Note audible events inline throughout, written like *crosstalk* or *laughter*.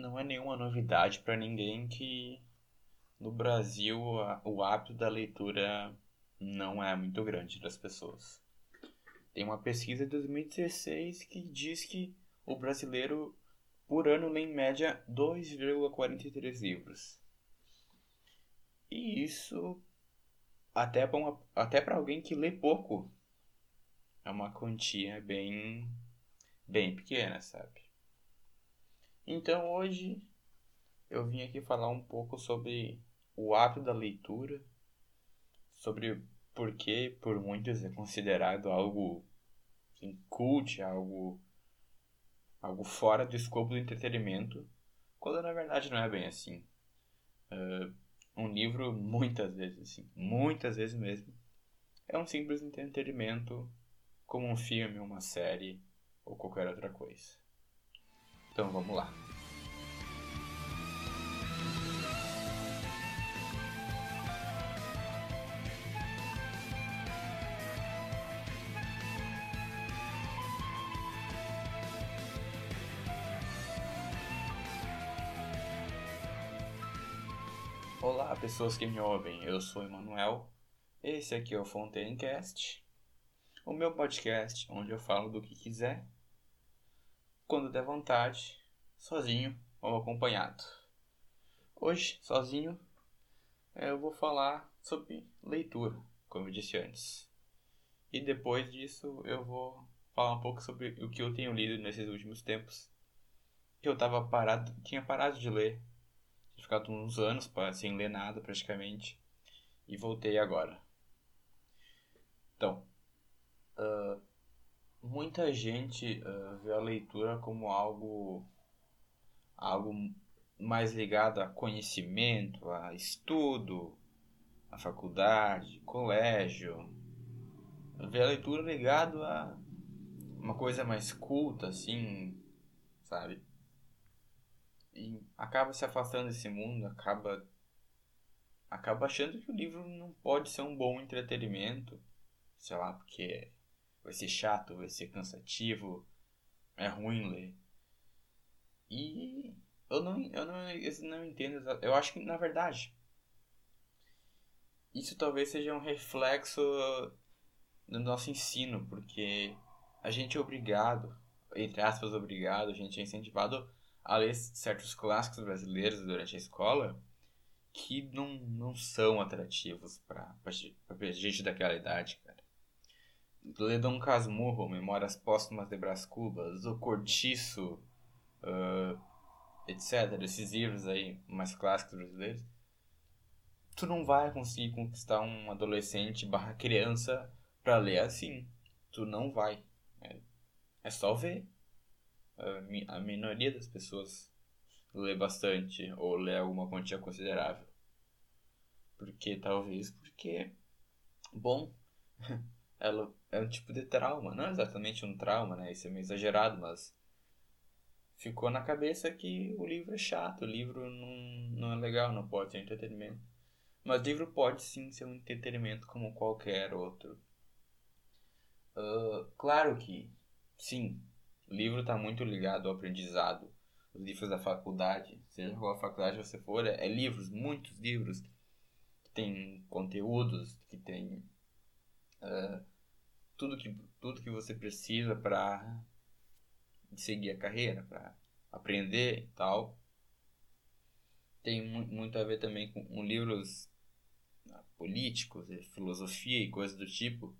não é nenhuma novidade para ninguém que no Brasil o hábito da leitura não é muito grande das pessoas. Tem uma pesquisa de 2016 que diz que o brasileiro por ano lê em média 2,43 livros. E isso até para até alguém que lê pouco é uma quantia bem bem pequena, sabe? Então hoje eu vim aqui falar um pouco sobre o hábito da leitura, sobre por que por muitos é considerado algo assim, cult, algo algo fora do escopo do entretenimento, quando na verdade não é bem assim. Uh, um livro, muitas vezes, assim, muitas vezes mesmo, é um simples entretenimento como um filme, uma série ou qualquer outra coisa. Então vamos lá. Olá, pessoas que me ouvem. Eu sou Emanuel. Esse aqui é o Fontaincast, o meu podcast onde eu falo do que quiser, quando der vontade, sozinho ou acompanhado. Hoje, sozinho, eu vou falar sobre leitura, como eu disse antes. E depois disso, eu vou falar um pouco sobre o que eu tenho lido nesses últimos tempos. Que eu tava parado, tinha parado de ler tinha ficado uns anos sem ler nada praticamente. E voltei agora. Então, uh, muita gente uh, vê a leitura como algo, algo mais ligado a conhecimento, a estudo, a faculdade, colégio. Vê a leitura ligado a uma coisa mais culta, assim, sabe? e acaba se afastando desse mundo, acaba acaba achando que o livro não pode ser um bom entretenimento, sei lá, porque vai ser chato, vai ser cansativo, é ruim ler. E eu não, eu não, eu não entendo, eu acho que na verdade isso talvez seja um reflexo do nosso ensino, porque a gente é obrigado, entre aspas, obrigado, a gente é incentivado a ler certos clássicos brasileiros durante a escola que não, não são atrativos para gente daquela idade, Dom Casmurro, Memórias Póstumas de Brás Cubas, O Cortiço, uh, etc. Esses livros aí mais clássicos brasileiros. Tu não vai conseguir conquistar um adolescente barra criança para ler assim. Tu não vai. É, é só ver a, a minoria das pessoas lê bastante ou lê alguma quantia considerável. Porque talvez porque bom, *laughs* ela é um tipo de trauma, não é exatamente um trauma, né? Isso é meio exagerado, mas ficou na cabeça que o livro é chato, o livro não, não é legal, não pode ser entretenimento. Mas livro pode sim ser um entretenimento como qualquer outro. Uh, claro que, sim, o livro está muito ligado ao aprendizado. Os livros da faculdade, seja qual faculdade você for, é, é livros, muitos livros que tem conteúdos, que tem uh, tudo, que, tudo que você precisa para seguir a carreira, para aprender e tal. Tem muito a ver também com, com livros uh, políticos, filosofia e coisas do tipo,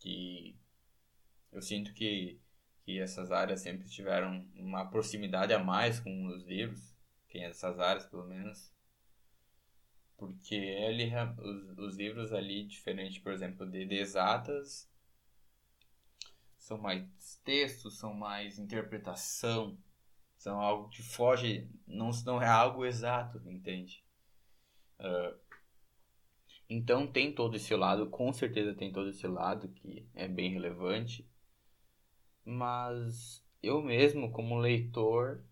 que eu sinto que que essas áreas sempre tiveram uma proximidade a mais com os livros, quem dessas áreas pelo menos. Porque ele, os, os livros ali, diferente, por exemplo, de, exatas, são mais textos, são mais interpretação, são algo que foge, não, não é algo exato, entende? Uh, então tem todo esse lado, com certeza tem todo esse lado que é bem relevante mas eu mesmo, como leitor,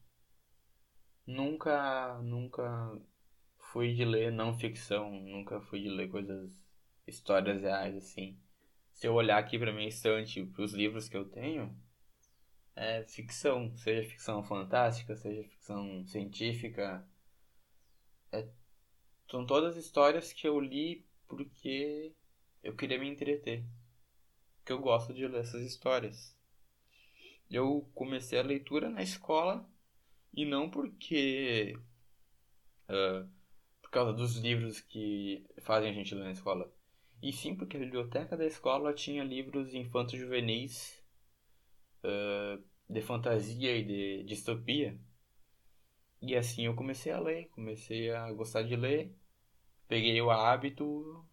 nunca, nunca fui de ler não ficção, nunca fui de ler coisas, histórias reais assim. Se eu olhar aqui para minha estante, para os livros que eu tenho, é ficção, seja ficção fantástica, seja ficção científica. É, são todas histórias que eu li porque eu queria me entreter. Que eu gosto de ler essas histórias. Eu comecei a leitura na escola e não porque. Uh, causa dos livros que fazem a gente ler na escola. E sim porque a biblioteca da escola tinha livros infantos juvenis uh, de fantasia e de distopia. E assim eu comecei a ler, comecei a gostar de ler, peguei o hábito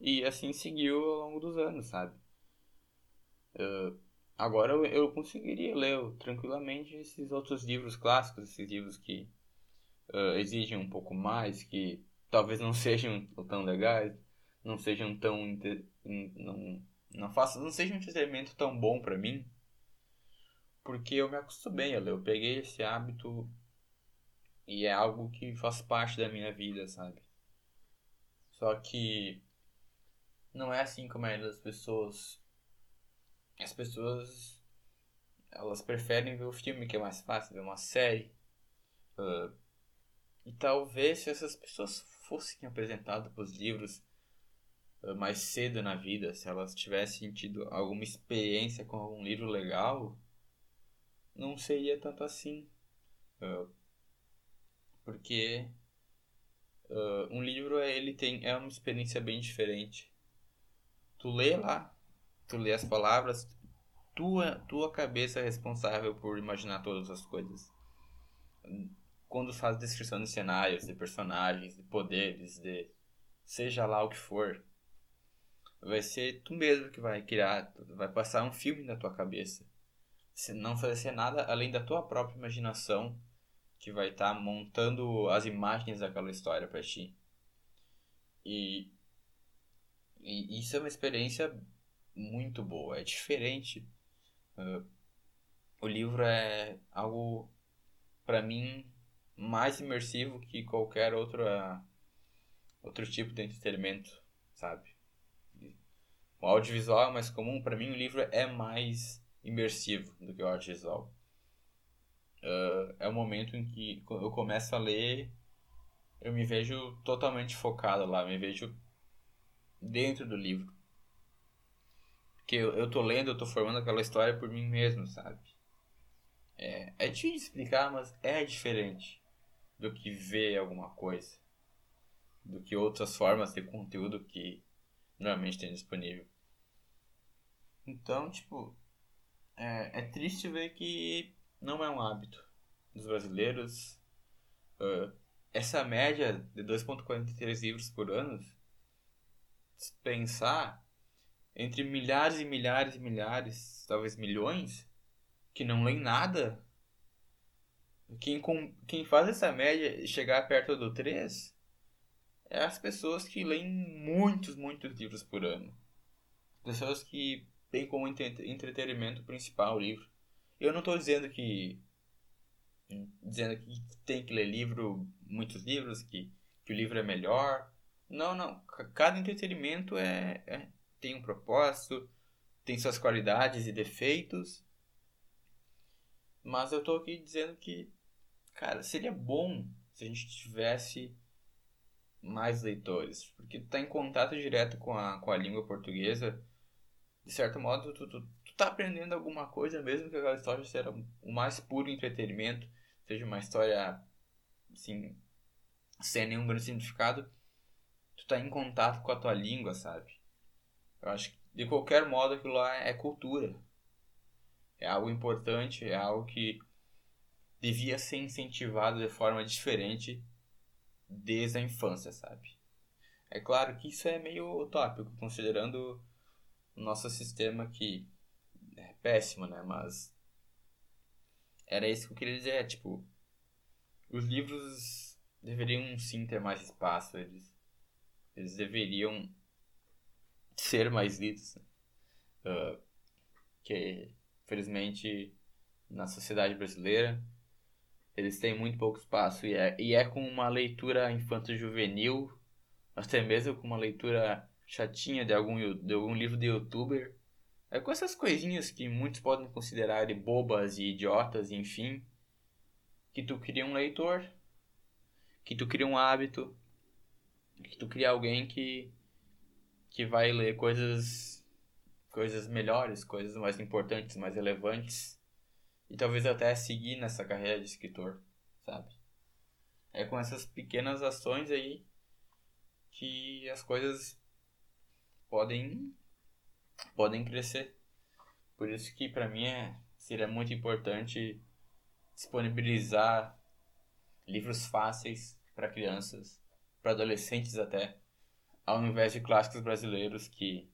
e assim seguiu ao longo dos anos, sabe? Uh, agora eu, eu conseguiria ler tranquilamente esses outros livros clássicos, esses livros que uh, exigem um pouco mais, que talvez não *laughs* sejam tão legais, não sejam tão não não faça, não seja um entretenimento tão bom para mim, porque eu me acostumei a ler, eu peguei esse hábito e é algo que faz parte da minha vida, sabe? Só que não é assim como maioria das pessoas. As pessoas elas preferem ver o filme que é mais fácil, ver uma série. Uh, e talvez se essas pessoas fossem apresentadas para os livros uh, mais cedo na vida, se elas tivessem tido alguma experiência com algum livro legal, não seria tanto assim. Uh, porque um livro ele tem é uma experiência bem diferente tu lê lá, tu lê as palavras, tua, tua cabeça é responsável por imaginar todas as coisas. Quando faz descrição de cenários, de personagens, de poderes, de seja lá o que for, vai ser tu mesmo que vai criar, vai passar um filme na tua cabeça. Se não fazer nada além da tua própria imaginação que vai estar tá montando as imagens daquela história para ti. E e isso é uma experiência muito boa, é diferente. Uh, o livro é algo, para mim, mais imersivo que qualquer outra, outro tipo de entretenimento, sabe? O audiovisual é mais comum, para mim o livro é mais imersivo do que o audiovisual. Uh, é o momento em que eu começo a ler, eu me vejo totalmente focado lá, me vejo dentro do livro. Porque eu, eu tô lendo, eu tô formando aquela história por mim mesmo, sabe? É, é difícil de explicar, mas é diferente do que ver alguma coisa. Do que outras formas de conteúdo que normalmente tem disponível. Então, tipo, é, é triste ver que não é um hábito dos brasileiros. Uh, essa média de 2,43 livros por ano pensar entre milhares e milhares e milhares, talvez milhões, que não leem nada, quem, quem faz essa média chegar perto do 3 é as pessoas que leem muitos, muitos livros por ano. Pessoas que têm como entretenimento principal o livro. Eu não estou dizendo que dizendo que tem que ler livro, muitos livros, que, que o livro é melhor, não, não. Cada entretenimento é, é, tem um propósito, tem suas qualidades e defeitos. Mas eu tô aqui dizendo que, cara, seria bom se a gente tivesse mais leitores. Porque tu tá em contato direto com a, com a língua portuguesa. De certo modo, tu, tu, tu tá aprendendo alguma coisa, mesmo que aquela história seja o mais puro entretenimento, seja uma história, assim, sem nenhum grande significado tu tá em contato com a tua língua, sabe? Eu acho que de qualquer modo aquilo lá é cultura. É algo importante, é algo que devia ser incentivado de forma diferente desde a infância, sabe? É claro que isso é meio utópico, considerando o nosso sistema que é péssimo, né? Mas era isso que eu queria dizer, é, tipo, os livros deveriam sim ter mais espaço, eles eles deveriam ser mais lidos. Uh, que, felizmente, na sociedade brasileira, eles têm muito pouco espaço. E é, e é com uma leitura infanto-juvenil, até mesmo com uma leitura chatinha de algum, de algum livro de youtuber, É com essas coisinhas que muitos podem considerar bobas e idiotas, enfim, que tu cria um leitor, que tu cria um hábito, que tu cria alguém que que vai ler coisas coisas melhores, coisas mais importantes, mais relevantes e talvez até seguir nessa carreira de escritor, sabe? É com essas pequenas ações aí que as coisas podem podem crescer. Por isso que para mim é, seria muito importante disponibilizar livros fáceis para crianças, para adolescentes até, ao invés de clássicos brasileiros que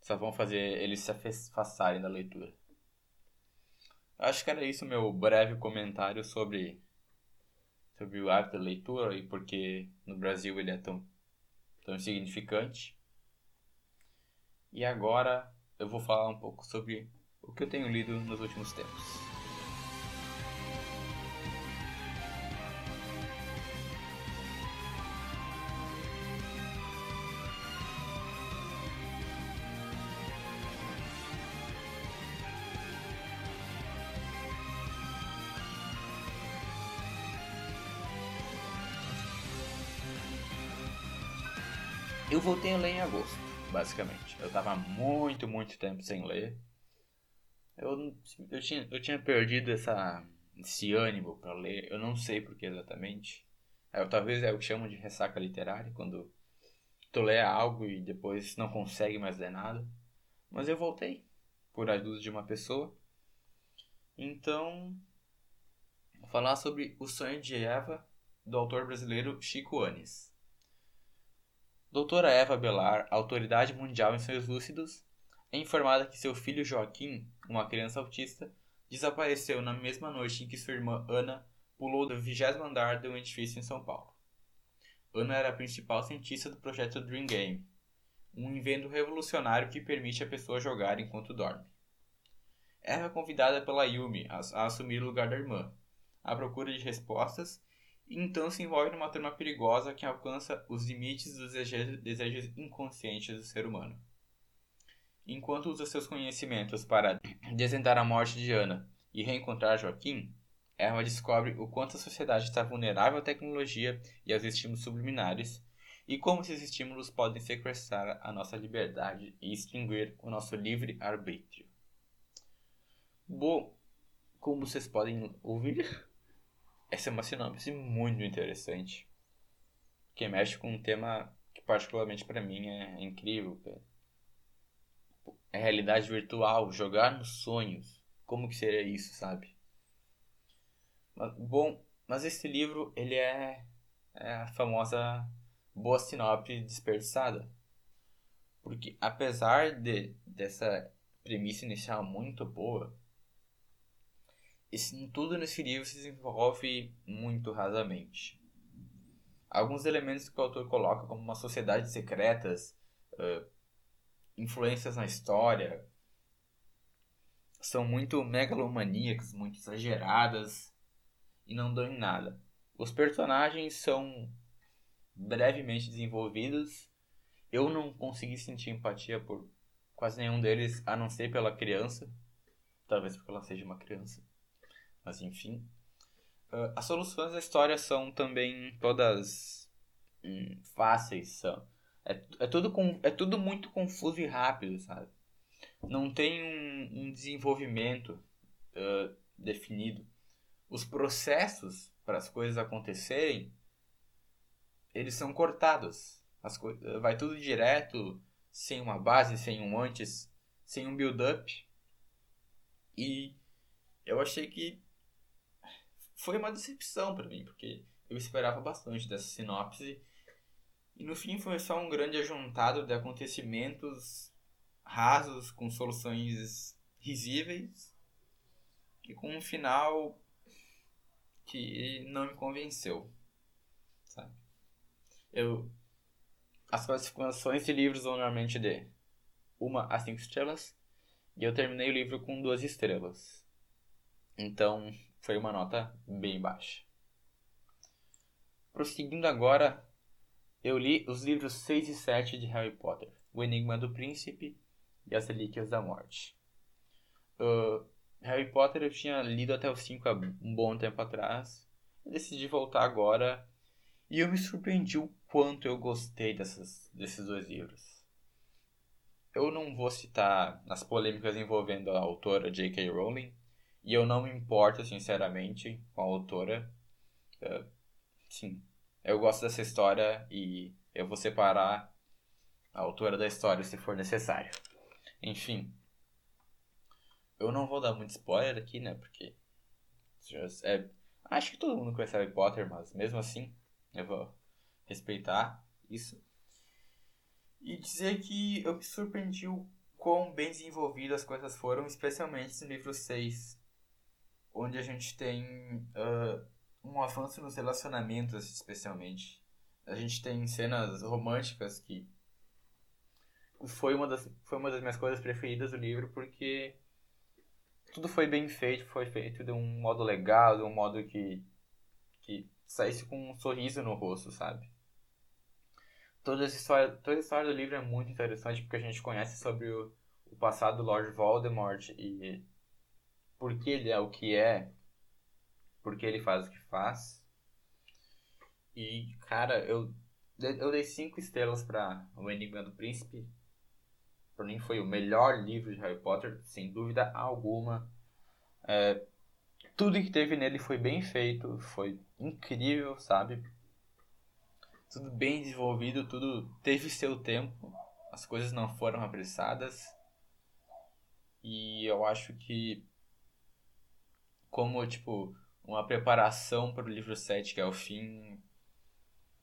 só vão fazer eles se afastarem da leitura. Acho que era isso meu breve comentário sobre sobre o hábito da leitura e porque no Brasil ele é tão tão insignificante. E agora eu vou falar um pouco sobre o que eu tenho lido nos últimos tempos. Voltei a ler em agosto, basicamente. Eu tava muito, muito tempo sem ler. Eu, eu, tinha, eu tinha perdido essa, esse ânimo para ler. Eu não sei por que exatamente. É, talvez é o que chamam de ressaca literária, quando tu lê algo e depois não consegue mais ler nada. Mas eu voltei, por ajuda de uma pessoa. Então, vou falar sobre O Sonho de Eva, do autor brasileiro Chico Anes. Doutora Eva Belar, autoridade mundial em sonhos lúcidos, é informada que seu filho Joaquim, uma criança autista, desapareceu na mesma noite em que sua irmã Ana pulou do vigésimo andar de um edifício em São Paulo. Ana era a principal cientista do projeto Dream Game, um invento revolucionário que permite a pessoa jogar enquanto dorme. Eva é convidada pela Yumi a, assumir o lugar da irmã, à procura de respostas então se envolve numa trama perigosa que alcança os limites dos desejos inconscientes do ser humano. Enquanto usa seus conhecimentos para desvendar a morte de Ana e reencontrar Joaquim, Eva descobre o quanto a sociedade está vulnerável à tecnologia e aos estímulos subliminares e como esses estímulos podem sequestrar a nossa liberdade e extinguir o nosso livre arbítrio. Bom, como vocês podem ouvir, essa é uma sinopse muito interessante. Que mexe com um tema que particularmente para mim é incrível, É realidade virtual, jogar nos sonhos. Como que seria isso, sabe? Mas, bom, mas esse livro, ele é, é a famosa boa sinopse desperdiçada. Porque apesar de, dessa premissa inicial muito boa, esse, tudo nesse livro se desenvolve muito rasamente. Alguns elementos que o autor coloca, como uma sociedade secretas, uh, influências na história, são muito megalomaníacas, muito exageradas e não dão em nada. Os personagens são brevemente desenvolvidos. Eu não consegui sentir empatia por quase nenhum deles, a não ser pela criança. Talvez porque ela seja uma criança. Mas enfim. Uh, as soluções da história são também todas hum, fáceis. São. É, é, tudo com, é tudo muito confuso e rápido, sabe? Não tem um, um desenvolvimento uh, definido. Os processos para as coisas acontecerem, eles são cortados. As vai tudo direto, sem uma base, sem um antes, sem um build-up. E eu achei que foi uma decepção para mim, porque eu esperava bastante dessa sinopse. E no fim foi só um grande ajuntado de acontecimentos rasos, com soluções risíveis, e com um final que não me convenceu. Sabe? Eu, as classificações de livros vão normalmente de uma a cinco estrelas, e eu terminei o livro com duas estrelas. Então, foi uma nota bem baixa. Prosseguindo agora, eu li os livros 6 e 7 de Harry Potter: O Enigma do Príncipe e As Relíquias da Morte. Uh, Harry Potter eu tinha lido até os 5 há um bom tempo atrás. Decidi voltar agora e eu me surpreendi o quanto eu gostei dessas, desses dois livros. Eu não vou citar as polêmicas envolvendo a autora J.K. Rowling, e eu não me importo, sinceramente, com a autora. Uh, sim, eu gosto dessa história e eu vou separar a autora da história se for necessário. Enfim, eu não vou dar muito spoiler aqui, né? Porque é, acho que todo mundo conhece Harry Potter, mas mesmo assim eu vou respeitar isso. E dizer que eu me surpreendi o quão bem desenvolvidas as coisas foram, especialmente no livro 6, onde a gente tem uh, um avanço nos relacionamentos, especialmente. A gente tem cenas românticas que foi uma das, foi uma das minhas coisas preferidas do livro, porque tudo foi bem feito, foi feito de um modo legal, de um modo que, que saísse com um sorriso no rosto, sabe? Toda essa história, toda a história do livro é muito interessante porque a gente conhece sobre o, o passado do Lord Voldemort e por que ele é o que é, por que ele faz o que faz. E, cara, eu, eu dei cinco estrelas para O Enigma do Príncipe. Para mim foi o melhor livro de Harry Potter, sem dúvida alguma. É, tudo que teve nele foi bem feito, foi incrível, sabe? Tudo bem desenvolvido, tudo teve seu tempo, as coisas não foram apressadas. E eu acho que como tipo uma preparação para o livro 7, que é o fim,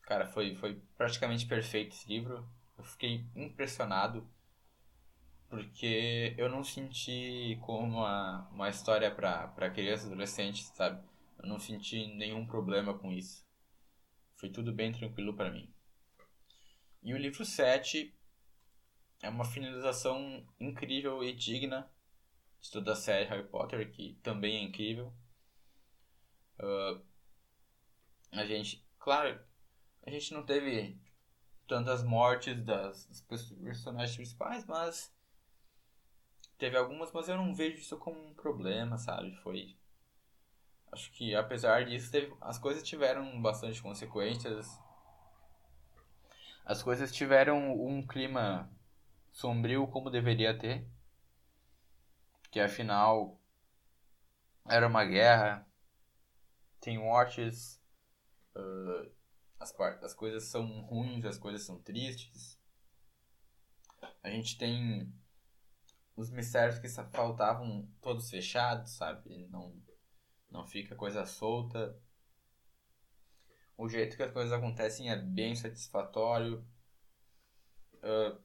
cara, foi foi praticamente perfeito esse livro. Eu fiquei impressionado porque eu não senti como uma, uma história para crianças e adolescentes, sabe? Eu não senti nenhum problema com isso. Foi tudo bem tranquilo para mim. E o livro 7 é uma finalização incrível e digna de toda a série Harry Potter, que também é incrível. Uh, a gente, claro, a gente não teve tantas mortes das, das personagens principais, mas Teve algumas, mas eu não vejo isso como um problema, sabe? Foi. Acho que apesar disso, teve... as coisas tiveram bastante consequências. As coisas tiveram um clima sombrio como deveria ter. Que afinal era uma guerra. Tem mortes. Uh, as, as coisas são ruins, as coisas são tristes. A gente tem os mistérios que faltavam todos fechados, sabe? Não, não fica coisa solta. O jeito que as coisas acontecem é bem satisfatório. Uh,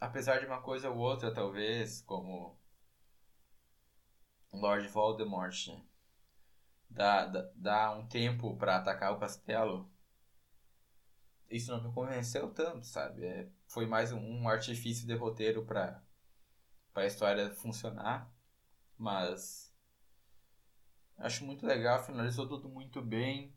apesar de uma coisa ou outra, talvez, como Lord Voldemort dá, dá, dá um tempo para atacar o castelo, isso não me convenceu tanto, sabe? É, foi mais um, um artifício de roteiro para para a história funcionar, mas acho muito legal, finalizou tudo muito bem,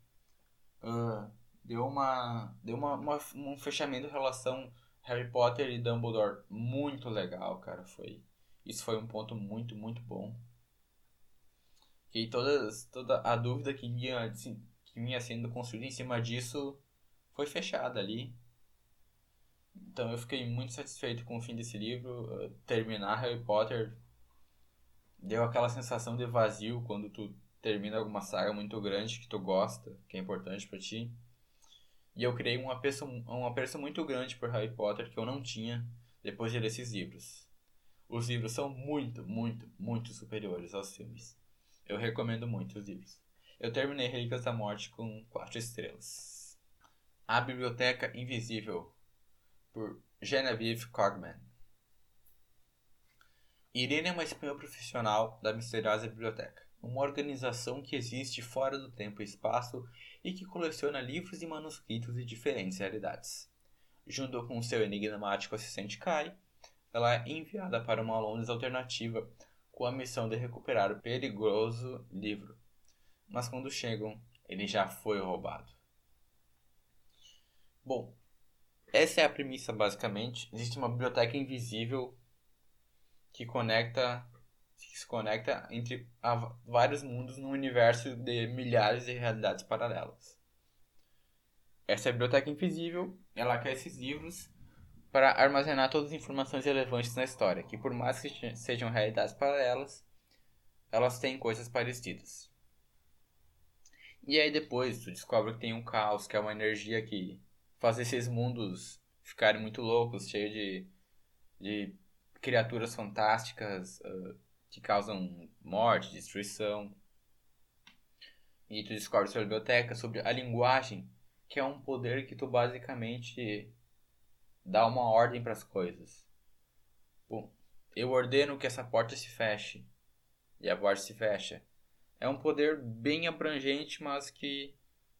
uh, deu uma deu uma, uma, um fechamento em relação Harry Potter e Dumbledore. Muito legal, cara, foi isso foi um ponto muito muito bom e todas toda a dúvida que vinha assim, que vinha sendo construída em cima disso foi fechada ali então eu fiquei muito satisfeito com o fim desse livro. Terminar Harry Potter deu aquela sensação de vazio quando tu termina alguma saga muito grande que tu gosta, que é importante para ti. E eu criei um apreço, um apreço muito grande por Harry Potter que eu não tinha depois de ler esses livros. Os livros são muito, muito, muito superiores aos filmes. Eu recomendo muito os livros. Eu terminei Relíquias da Morte com 4 estrelas. A Biblioteca Invisível por Genevieve Cogman. Irene é uma espiã profissional da misteriosa biblioteca, uma organização que existe fora do tempo e espaço e que coleciona livros e manuscritos de diferentes realidades. Junto com seu enigmático assistente Kai, ela é enviada para uma Londres alternativa com a missão de recuperar o perigoso livro. Mas quando chegam, ele já foi roubado. Bom, essa é a premissa, basicamente. Existe uma biblioteca invisível que conecta que se conecta entre vários mundos num universo de milhares de realidades paralelas. Essa biblioteca invisível, ela quer esses livros para armazenar todas as informações relevantes na história, que por mais que sejam realidades paralelas, elas têm coisas parecidas. E aí depois tu descobre que tem um caos, que é uma energia que faz esses mundos ficarem muito loucos, cheios de, de criaturas fantásticas uh, que causam morte, destruição. E tu descobre sobre a biblioteca, sobre a linguagem, que é um poder que tu basicamente dá uma ordem para as coisas. Bom, eu ordeno que essa porta se feche. E a porta se fecha. É um poder bem abrangente, mas que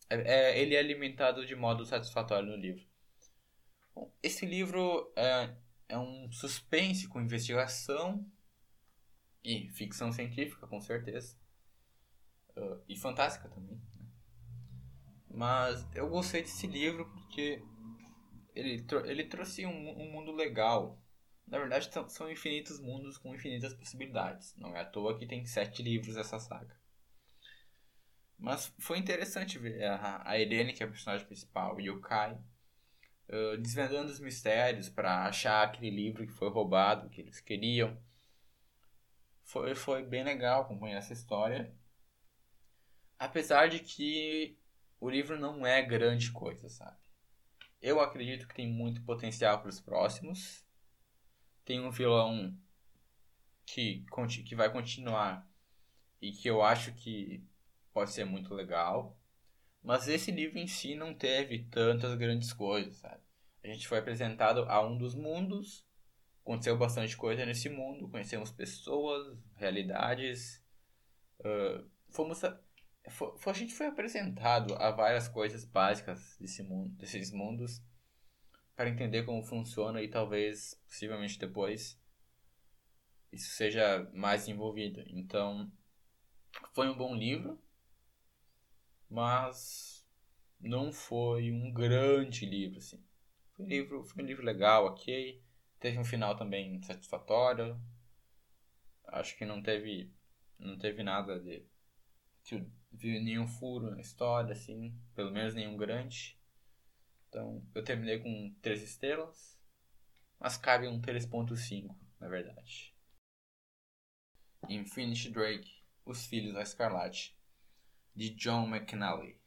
é, é, ele é alimentado de modo satisfatório no livro. Bom, esse livro é, é um suspense com investigação e ficção científica, com certeza. Uh, e fantástica também. Né? Mas eu gostei desse livro porque ele, ele trouxe um, um mundo legal. Na verdade, são infinitos mundos com infinitas possibilidades. Não é à toa que tem sete livros essa saga. Mas foi interessante ver a, a Irene, que é a personagem principal, e o Kai uh, desvendando os mistérios para achar aquele livro que foi roubado, que eles queriam. Foi, foi bem legal acompanhar essa história. Apesar de que o livro não é grande coisa, sabe? Eu acredito que tem muito potencial para os próximos. Tem um vilão que, que vai continuar e que eu acho que pode ser muito legal. Mas esse livro em si não teve tantas grandes coisas, sabe? A gente foi apresentado a um dos mundos, aconteceu bastante coisa nesse mundo, conhecemos pessoas, realidades, uh, fomos foi, a gente foi apresentado a várias coisas básicas desse mundo, desses mundos para entender como funciona e talvez, possivelmente depois, isso seja mais envolvido. Então, foi um bom livro mas não foi um grande livro, assim. Foi um livro, foi um livro legal, ok. Teve um final também satisfatório. Acho que não teve, não teve nada de viu nenhum furo na história, assim, pelo menos nenhum grande. Então, eu terminei com 3 estrelas, mas cabe um 3.5, na verdade. Infinity Drake, Os Filhos da Escarlate de John McNally.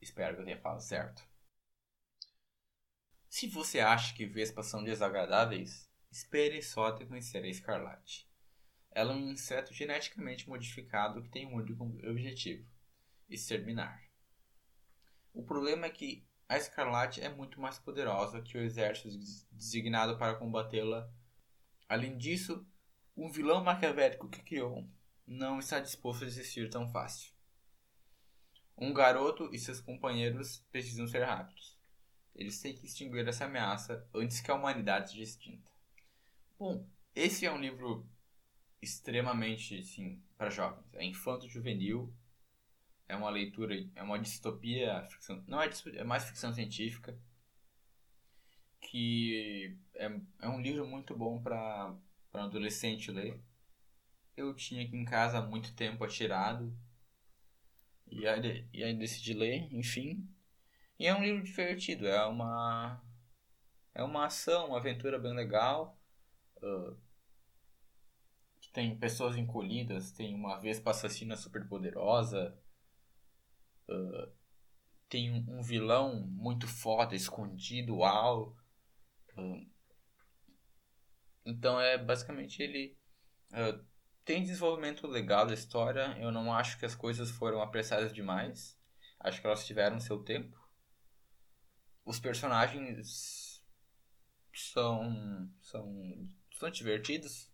Espero que eu tenha falado certo. Se você acha que vespas são desagradáveis, espere só até conhecer a escarlate. Ela é um inseto geneticamente modificado que tem um único objetivo: exterminar. O problema é que a escarlate é muito mais poderosa que o exército designado para combatê-la. Além disso, o vilão maquiavélico que criou não está disposto a desistir tão fácil. Um garoto e seus companheiros precisam ser rápidos. Eles têm que extinguir essa ameaça antes que a humanidade seja extinta. Bom, esse é um livro extremamente, sim, para jovens. É infanto-juvenil. É uma leitura, é uma distopia, ficção, não é distopia, é mais ficção científica. Que é, é um livro muito bom para adolescente ler. Eu tinha aqui em casa há muito tempo atirado e aí, e aí decidi ler, enfim. E é um livro divertido, é uma. É uma ação, uma aventura bem legal. Uh, tem pessoas encolhidas, tem uma vespa assassina super poderosa. Uh, tem um, um, vilão muito foda, escondido, uau. Uh, então é basicamente ele. Uh, tem desenvolvimento legal da história. Eu não acho que as coisas foram apressadas demais. Acho que elas tiveram seu tempo. Os personagens são são são divertidos.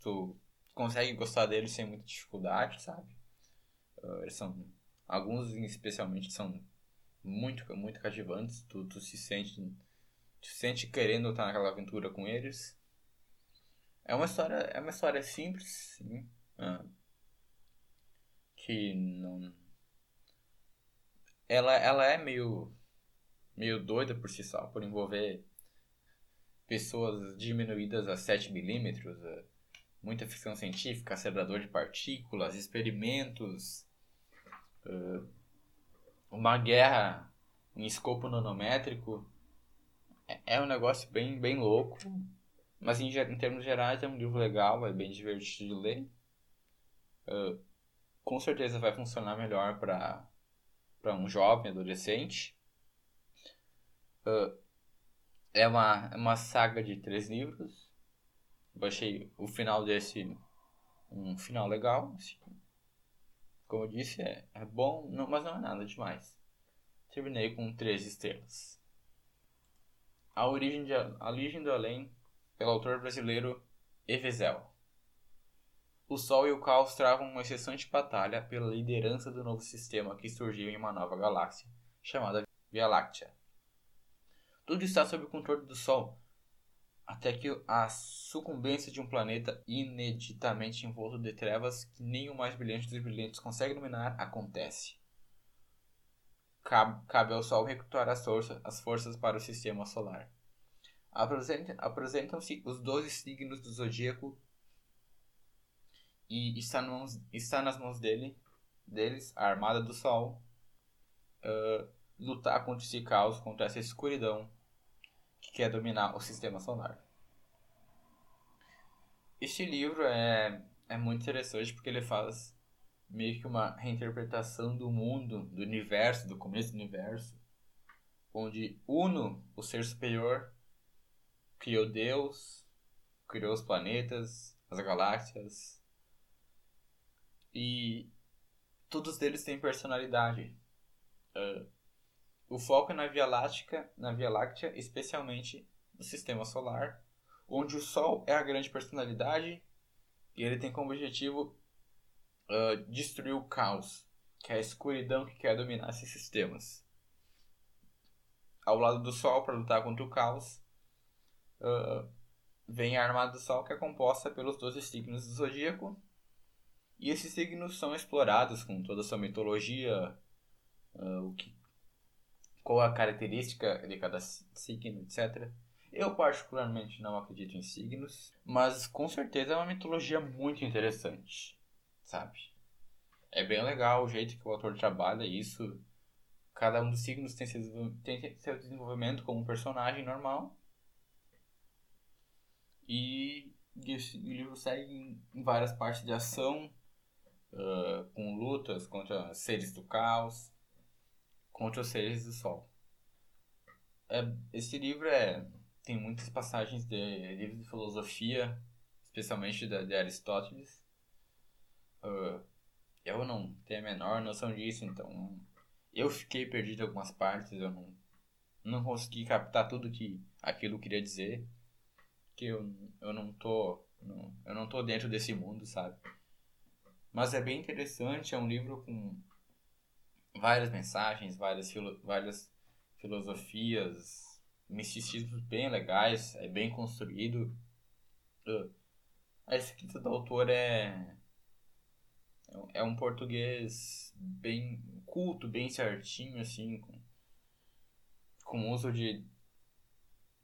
Tu consegue gostar deles sem muita dificuldade, sabe? Uh, eles são alguns especialmente são muito muito cativantes. Tu, tu se sente tu se sente querendo estar naquela aventura com eles. É uma história, é uma história simples, sim. Ah, que não. Ela, ela é meio. meio doida por si só, por envolver pessoas diminuídas a 7 milímetros. muita ficção científica, acelerador de partículas, experimentos, uma guerra em escopo nanométrico. É, é um negócio bem, bem louco, mas em, em termos gerais é um livro legal, é bem divertido de ler. Uh, com certeza vai funcionar melhor para um jovem, adolescente. Uh, é uma, é uma saga de três livros. Eu achei o final desse um final legal. Assim. Como eu disse, é, é bom, não, mas não é nada demais. Terminei com três estrelas. A Origem, de, a origem do Além, pelo autor brasileiro Evezel. O Sol e o Caos travam uma incessante batalha pela liderança do novo sistema que surgiu em uma nova galáxia, chamada Via Láctea. Tudo está sob o controle do Sol, até que a sucumbência de um planeta ineditamente envolto de trevas que nem o mais brilhante dos brilhantes consegue iluminar acontece. Cabe, ao Sol recrutar as forças, as forças para o sistema solar. Apresentam-se os 12 signos do zodíaco e está, está nas mãos dele, deles a Armada do Sol. Uh, lutar contra esse caos, contra essa escuridão que quer dominar o sistema solar. Este livro é, é muito interessante porque ele faz meio que uma reinterpretação do mundo, do universo, do começo do universo, onde Uno, o ser superior, criou Deus, criou os planetas, as galáxias, e todos eles têm personalidade. Uh, o foco é na Via Láctea, na Via Láctea, especialmente no Sistema Solar, onde o Sol é a grande personalidade e ele tem como objetivo uh, destruir o caos, que é a escuridão que quer dominar esses sistemas. Ao lado do Sol, para lutar contra o caos, uh, vem a Armada do Sol, que é composta pelos 12 signos do zodíaco. E esses signos são explorados com toda a sua mitologia, uh, o que qual a característica de cada signo, etc. Eu particularmente não acredito em signos, mas com certeza é uma mitologia muito interessante, sabe? É bem legal o jeito que o autor trabalha isso. Cada um dos signos tem seu, tem seu desenvolvimento como um personagem normal. E, e o livro segue em várias partes de ação, uh, com lutas contra seres do caos, contra os seres do Sol. É, esse livro é, tem muitas passagens de livros de filosofia, especialmente de, de Aristóteles. Uh, eu não tenho a menor noção disso, então eu fiquei perdido em algumas partes, eu não, não consegui captar tudo que aquilo queria dizer, que eu, eu não tô não, eu não tô dentro desse mundo, sabe? Mas é bem interessante, é um livro com várias mensagens, várias, filo, várias filosofias, misticismos bem legais, é bem construído. A escrita do autor é é um português bem culto, bem certinho, assim, com, com uso de,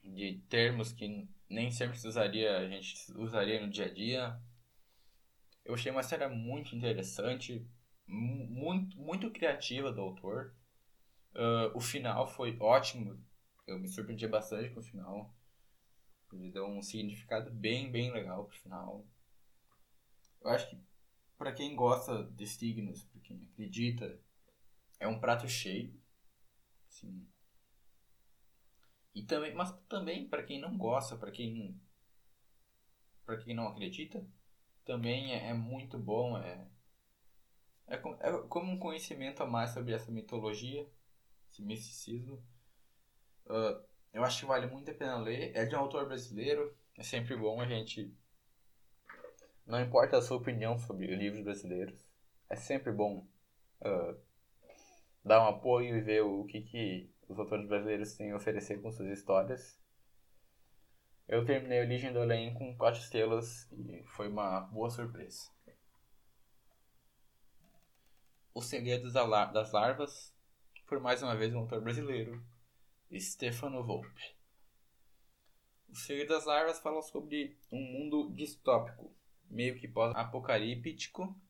de termos que nem sempre se usaria, a gente usaria no dia a dia. Eu achei uma série muito interessante, muito, muito criativa do autor. Uh, o final foi ótimo. Eu me surpreendi bastante com o final. Ele deu um significado bem, bem legal pro final. Eu acho que para quem gosta de signos, para quem acredita, é um prato cheio. Sim. E também, mas também para quem não gosta, para quem para quem não acredita, também é, é muito bom, é, é, é como um conhecimento a mais sobre essa mitologia, esse misticismo. Uh, eu acho que vale muito a pena ler. É de um autor brasileiro, é sempre bom a gente. Não importa a sua opinião sobre livros brasileiros, é sempre bom uh, dar um apoio e ver o que, que os autores brasileiros têm a oferecer com suas histórias. Eu terminei Origem do Além com 4 estrelas e foi uma boa surpresa. Os Segredos das Larvas, por mais uma vez um autor brasileiro, Stefano Volpe. Os Segredos das Larvas falam sobre um mundo distópico, meio que pós-apocalíptico,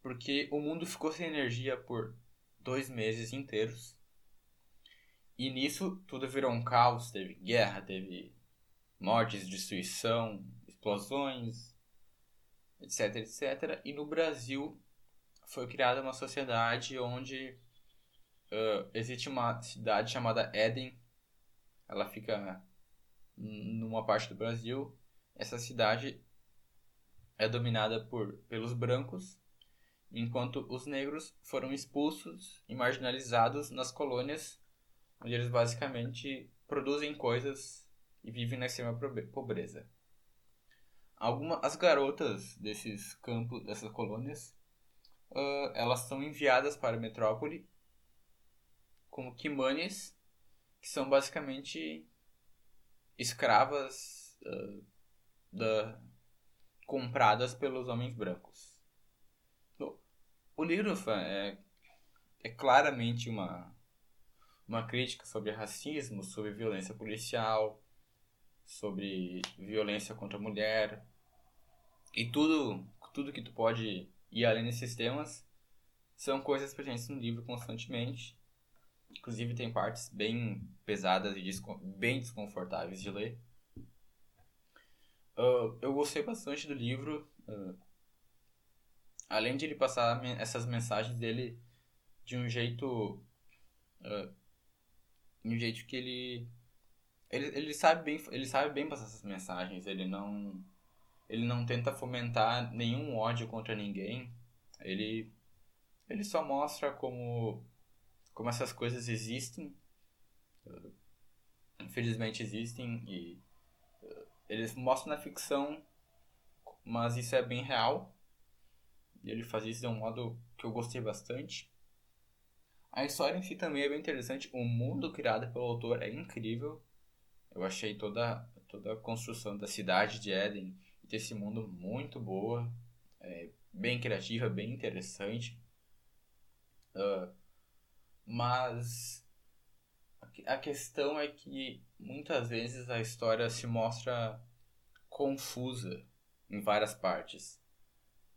porque o mundo ficou sem energia por dois meses inteiros. E nisso tudo virou um caos, teve guerra, teve mortes, destruição, explosões, etc, etc. E no Brasil foi criada uma sociedade onde uh, existe uma cidade chamada Éden. Ela fica numa parte do Brasil. Essa cidade é dominada por pelos brancos, enquanto os negros foram expulsos e marginalizados nas colônias, onde eles basicamente produzem coisas e vivem na extrema pobreza. Algumas as garotas desses campos, dessas colônias, uh, elas são enviadas para metrópole como quimanes, que são basicamente escravas uh, da, compradas pelos homens brancos. O livro é, é claramente uma, uma crítica sobre racismo, sobre violência policial, sobre violência contra a mulher e tudo, tudo que tu pode ir além desses temas são coisas presentes no livro constantemente Inclusive tem partes bem pesadas e bem desconfortáveis de ler. Uh, eu gostei bastante do livro. Uh, além de ele passar essas mensagens dele de um jeito. Uh, de um jeito que ele, ele. Ele sabe bem, ele sabe bem passar essas mensagens. Ele não. Ele não tenta fomentar nenhum ódio contra ninguém. Ele. Ele só mostra como como essas coisas existem, infelizmente existem e uh, eles mostram na ficção, mas isso é bem real. E ele faz isso de um modo que eu gostei bastante. A história em si também é bem interessante. O mundo criado pelo autor é incrível. Eu achei toda, toda a construção da cidade de Eden e desse mundo muito boa. É, bem criativa, bem interessante. Uh, mas a questão é que muitas vezes a história se mostra confusa em várias partes.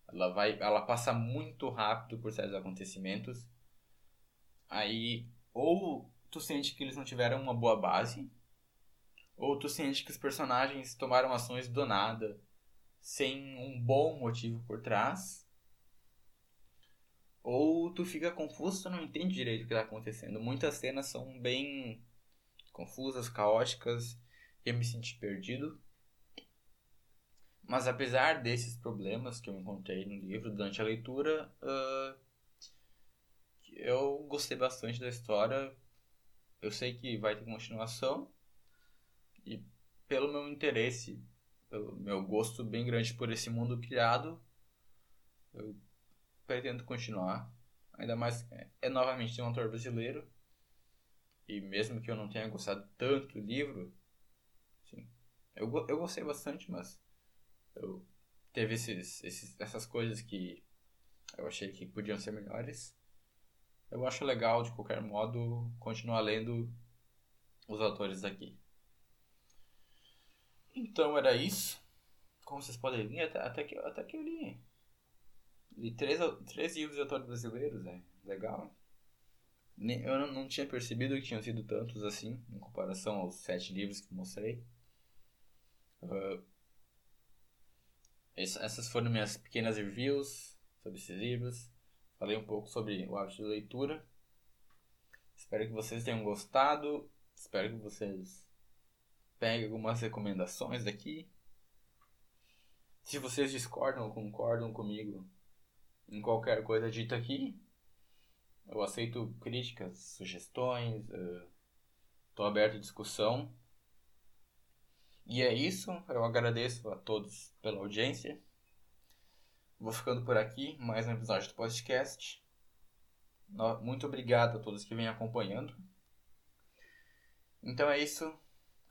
Ela vai, ela passa muito rápido por certos acontecimentos. Aí ou tu sente que eles não tiveram uma boa base, ou tu sente que os personagens tomaram ações do nada, sem um bom motivo por trás ou tu fica confuso, tu não entende direito o que está acontecendo. Muitas cenas são bem confusas, caóticas, e eu me senti perdido. Mas apesar desses problemas que eu encontrei no livro durante a leitura, uh, eu gostei bastante da história. Eu sei que vai ter continuação. E pelo meu interesse, pelo meu gosto bem grande por esse mundo criado, eu pretendo continuar. Ainda mais é, é novamente um autor brasileiro. E mesmo que eu não tenha gostado tanto do livro, assim, eu, eu gostei bastante, mas eu teve esses, esses, essas coisas que eu achei que podiam ser melhores. Eu acho legal, de qualquer modo, continuar lendo os autores daqui. Então era isso. Como vocês podem ver, até, até, que, até que eu li Li três, três livros de autores brasileiros, é legal. Eu não, não tinha percebido que tinham sido tantos assim, em comparação aos sete livros que mostrei. Uh, essas foram minhas pequenas reviews sobre esses livros. Falei um pouco sobre o hábito de leitura. Espero que vocês tenham gostado. Espero que vocês peguem algumas recomendações daqui. Se vocês discordam ou concordam comigo, em qualquer coisa dita aqui. Eu aceito críticas, sugestões, estou uh, aberto à discussão. E é isso, eu agradeço a todos pela audiência. Vou ficando por aqui, mais um episódio do podcast. Muito obrigado a todos que vêm acompanhando. Então é isso,